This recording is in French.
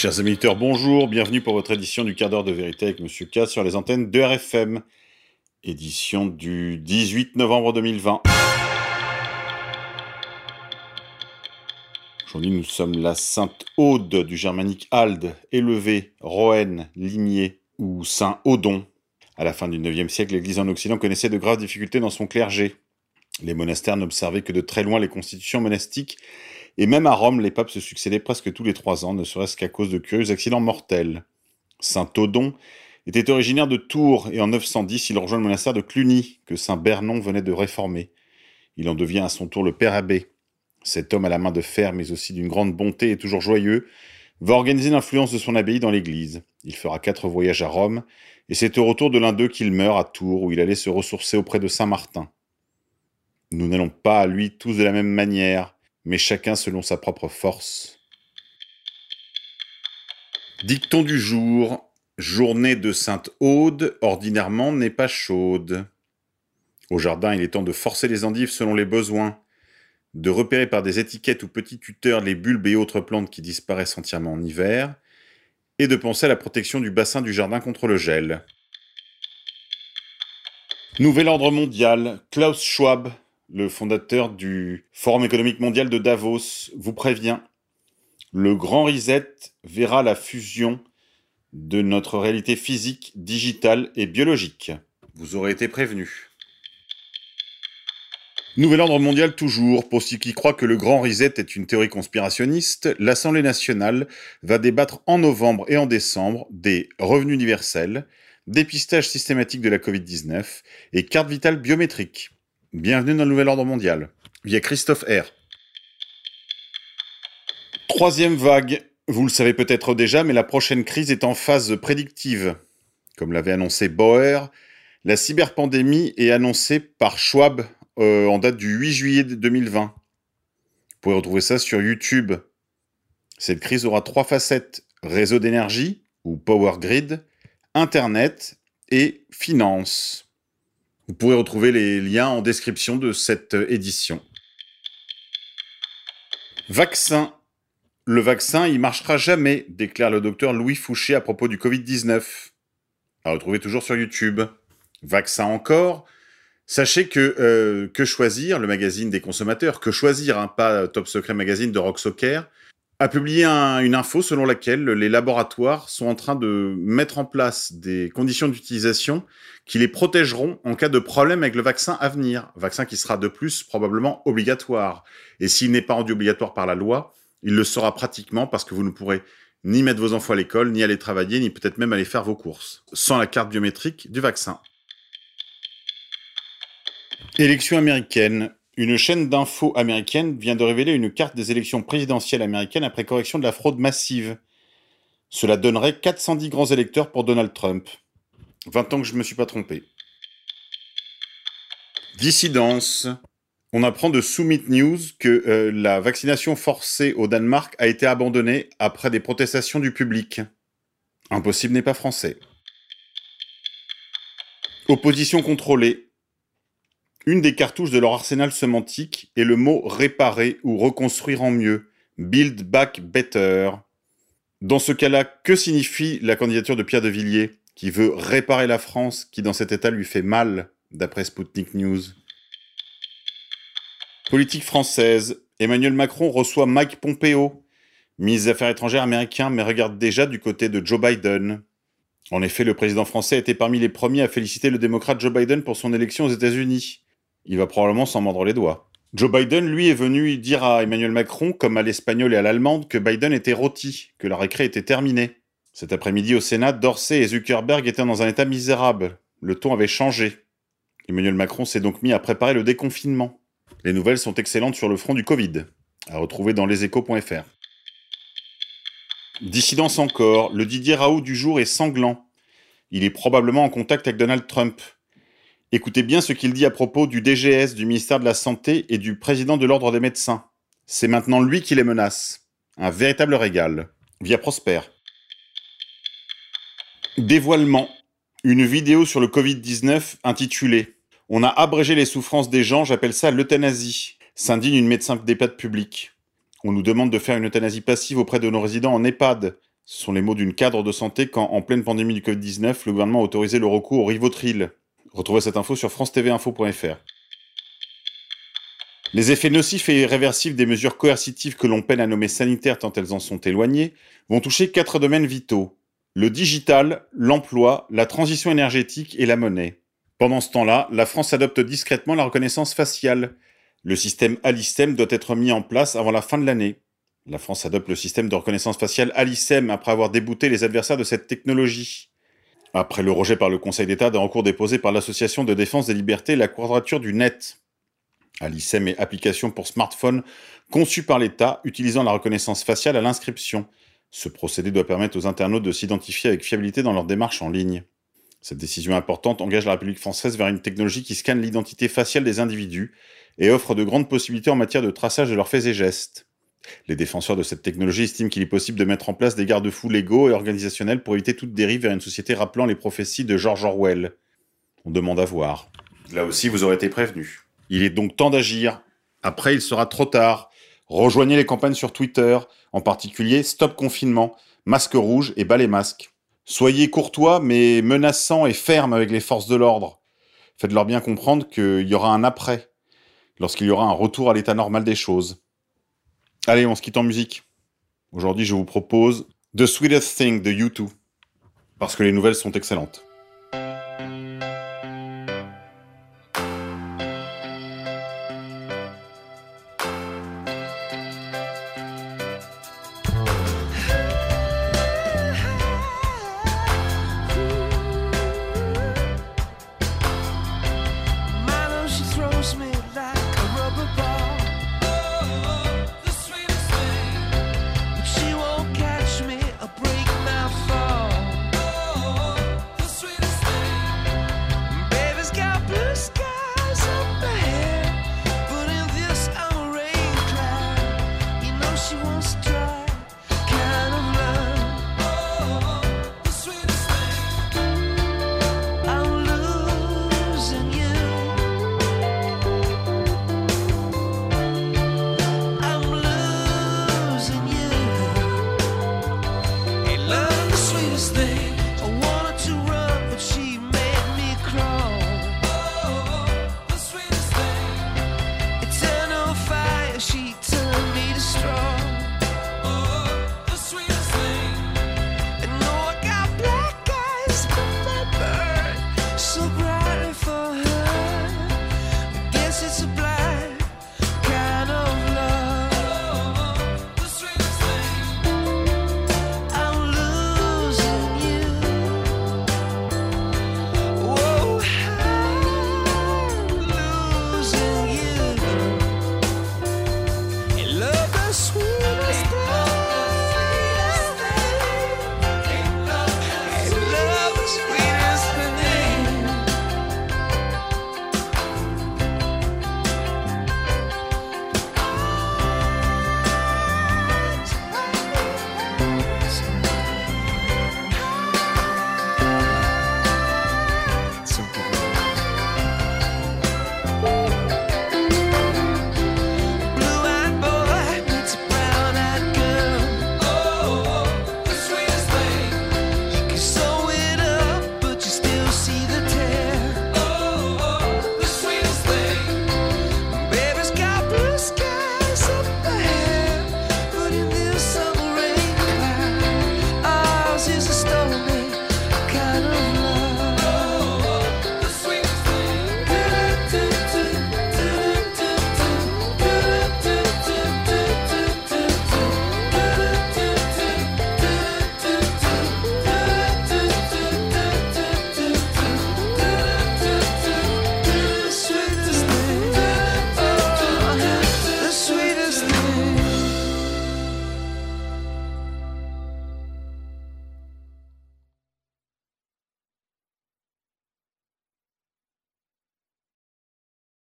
Chers auditeurs, bonjour, bienvenue pour votre édition du quart d'heure de vérité avec Monsieur K sur les antennes de RFM, édition du 18 novembre 2020. Aujourd'hui, nous sommes la Sainte Aude du germanique Alde, élevé, Roen, Ligné ou Saint Odon. À la fin du IXe siècle, l'Église en Occident connaissait de graves difficultés dans son clergé. Les monastères n'observaient que de très loin les constitutions monastiques et même à Rome, les papes se succédaient presque tous les trois ans, ne serait-ce qu'à cause de curieux accidents mortels. Saint Odon était originaire de Tours, et en 910, il rejoint le monastère de Cluny, que Saint Bernon venait de réformer. Il en devient à son tour le père abbé. Cet homme à la main de fer, mais aussi d'une grande bonté et toujours joyeux, va organiser l'influence de son abbaye dans l'Église. Il fera quatre voyages à Rome, et c'est au retour de l'un d'eux qu'il meurt à Tours, où il allait se ressourcer auprès de Saint Martin. Nous n'allons pas à lui tous de la même manière, mais chacun selon sa propre force. Dicton du jour. Journée de Sainte Aude, ordinairement n'est pas chaude. Au jardin, il est temps de forcer les endives selon les besoins, de repérer par des étiquettes ou petits tuteurs les bulbes et autres plantes qui disparaissent entièrement en hiver, et de penser à la protection du bassin du jardin contre le gel. Nouvel ordre mondial, Klaus Schwab, le fondateur du Forum économique mondial de Davos, vous prévient. Le grand reset verra la fusion de notre réalité physique, digitale et biologique. Vous aurez été prévenu. Nouvel ordre mondial toujours. Pour ceux qui croient que le grand reset est une théorie conspirationniste, l'Assemblée nationale va débattre en novembre et en décembre des revenus universels, dépistage systématique de la Covid-19 et carte vitale biométrique. Bienvenue dans le Nouvel Ordre Mondial, via Christophe R. Troisième vague. Vous le savez peut-être déjà, mais la prochaine crise est en phase prédictive. Comme l'avait annoncé Bauer, la cyberpandémie est annoncée par Schwab euh, en date du 8 juillet 2020. Vous pouvez retrouver ça sur YouTube. Cette crise aura trois facettes réseau d'énergie ou power grid, Internet et finance. Vous pourrez retrouver les liens en description de cette édition. Vaccin. Le vaccin, il marchera jamais, déclare le docteur Louis Fouché à propos du Covid-19. À retrouver toujours sur YouTube. Vaccin encore. Sachez que euh, Que choisir, le magazine des consommateurs, Que choisir, hein, pas Top Secret Magazine de Rock Soccer, a publié une info selon laquelle les laboratoires sont en train de mettre en place des conditions d'utilisation qui les protégeront en cas de problème avec le vaccin à venir. Vaccin qui sera de plus probablement obligatoire. Et s'il n'est pas rendu obligatoire par la loi, il le sera pratiquement parce que vous ne pourrez ni mettre vos enfants à l'école, ni aller travailler, ni peut-être même aller faire vos courses, sans la carte biométrique du vaccin. Élection américaine. Une chaîne d'infos américaine vient de révéler une carte des élections présidentielles américaines après correction de la fraude massive. Cela donnerait 410 grands électeurs pour Donald Trump. 20 ans que je ne me suis pas trompé. Dissidence. On apprend de Summit News que euh, la vaccination forcée au Danemark a été abandonnée après des protestations du public. Impossible n'est pas français. Opposition contrôlée. Une des cartouches de leur arsenal sémantique est le mot réparer ou reconstruire en mieux, build back better. Dans ce cas-là, que signifie la candidature de Pierre de Villiers, qui veut réparer la France, qui dans cet état lui fait mal, d'après Sputnik News? Politique française. Emmanuel Macron reçoit Mike Pompeo, ministre des Affaires étrangères américain, mais regarde déjà du côté de Joe Biden. En effet, le président français était parmi les premiers à féliciter le démocrate Joe Biden pour son élection aux États-Unis il va probablement s'en mordre les doigts. Joe Biden, lui, est venu dire à Emmanuel Macron, comme à l'espagnol et à l'allemande, que Biden était rôti, que la récré était terminée. Cet après-midi au Sénat, Dorsey et Zuckerberg étaient dans un état misérable. Le ton avait changé. Emmanuel Macron s'est donc mis à préparer le déconfinement. Les nouvelles sont excellentes sur le front du Covid. À retrouver dans leséchos.fr. Dissidence encore, le Didier Raoult du jour est sanglant. Il est probablement en contact avec Donald Trump. Écoutez bien ce qu'il dit à propos du DGS, du ministère de la Santé et du président de l'Ordre des médecins. C'est maintenant lui qui les menace. Un véritable régal. Via Prosper. Dévoilement. Une vidéo sur le Covid-19 intitulée On a abrégé les souffrances des gens, j'appelle ça l'euthanasie, s'indigne une médecin d'EHPAD public. On nous demande de faire une euthanasie passive auprès de nos résidents en EHPAD, Ce sont les mots d'une cadre de santé quand, en pleine pandémie du Covid-19, le gouvernement a autorisé le recours au Rivotril. Retrouvez cette info sur france-tv-info.fr. Les effets nocifs et irréversibles des mesures coercitives que l'on peine à nommer sanitaires tant elles en sont éloignées vont toucher quatre domaines vitaux. Le digital, l'emploi, la transition énergétique et la monnaie. Pendant ce temps-là, la France adopte discrètement la reconnaissance faciale. Le système Alicem doit être mis en place avant la fin de l'année. La France adopte le système de reconnaissance faciale Alicem après avoir débouté les adversaires de cette technologie. Après le rejet par le Conseil d'État d'un recours déposé par l'Association de défense des libertés, la quadrature du net. Alicem est application pour smartphone conçue par l'État utilisant la reconnaissance faciale à l'inscription. Ce procédé doit permettre aux internautes de s'identifier avec fiabilité dans leur démarche en ligne. Cette décision importante engage la République française vers une technologie qui scanne l'identité faciale des individus et offre de grandes possibilités en matière de traçage de leurs faits et gestes. Les défenseurs de cette technologie estiment qu'il est possible de mettre en place des garde-fous légaux et organisationnels pour éviter toute dérive vers une société rappelant les prophéties de George Orwell. On demande à voir. Là aussi, vous aurez été prévenu. Il est donc temps d'agir. Après, il sera trop tard. Rejoignez les campagnes sur Twitter, en particulier Stop Confinement, Masque Rouge et Balai Masque. Soyez courtois, mais menaçants et fermes avec les forces de l'ordre. Faites-leur bien comprendre qu'il y aura un après, lorsqu'il y aura un retour à l'état normal des choses. Allez, on se quitte en musique. Aujourd'hui, je vous propose The Sweetest Thing de U2, parce que les nouvelles sont excellentes. this thing.